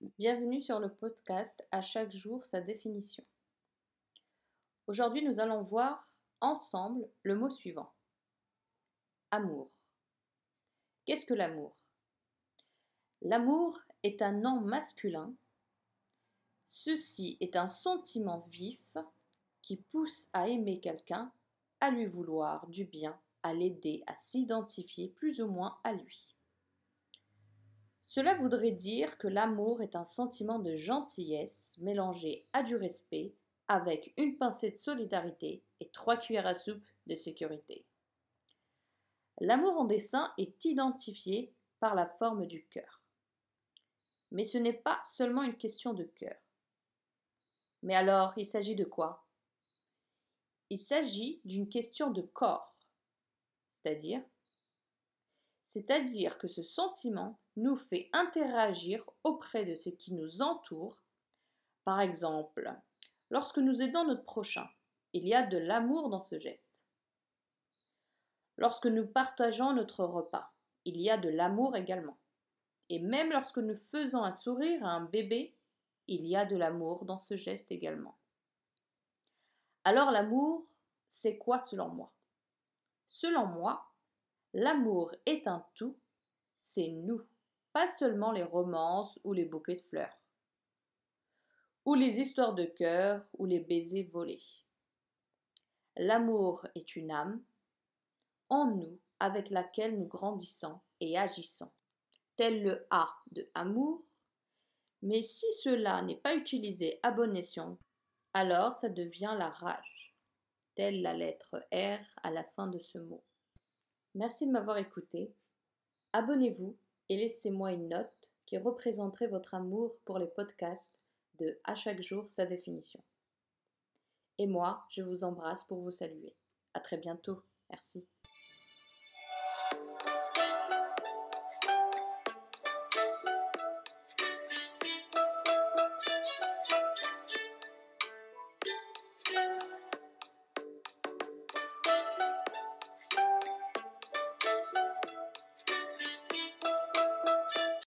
Bienvenue sur le podcast À chaque jour sa définition. Aujourd'hui, nous allons voir ensemble le mot suivant. Amour. Qu'est-ce que l'amour? L'amour est un nom masculin. Ceci est un sentiment vif qui pousse à aimer quelqu'un, à lui vouloir du bien, à l'aider, à s'identifier plus ou moins à lui. Cela voudrait dire que l'amour est un sentiment de gentillesse mélangé à du respect, avec une pincée de solidarité et trois cuillères à soupe de sécurité. L'amour en dessin est identifié par la forme du cœur. Mais ce n'est pas seulement une question de cœur. Mais alors, il s'agit de quoi? Il s'agit d'une question de corps, c'est-à-dire c'est-à-dire que ce sentiment nous fait interagir auprès de ce qui nous entoure. Par exemple, lorsque nous aidons notre prochain, il y a de l'amour dans ce geste. Lorsque nous partageons notre repas, il y a de l'amour également. Et même lorsque nous faisons un sourire à un bébé, il y a de l'amour dans ce geste également. Alors l'amour, c'est quoi selon moi? Selon moi, L'amour est un tout, c'est nous, pas seulement les romances ou les bouquets de fleurs, ou les histoires de cœur ou les baisers volés. L'amour est une âme en nous avec laquelle nous grandissons et agissons, tel le A de amour, mais si cela n'est pas utilisé à bon escient, alors ça devient la rage, telle la lettre R à la fin de ce mot. Merci de m'avoir écouté. Abonnez-vous et laissez-moi une note qui représenterait votre amour pour les podcasts de À chaque jour sa définition. Et moi, je vous embrasse pour vous saluer. À très bientôt. Merci.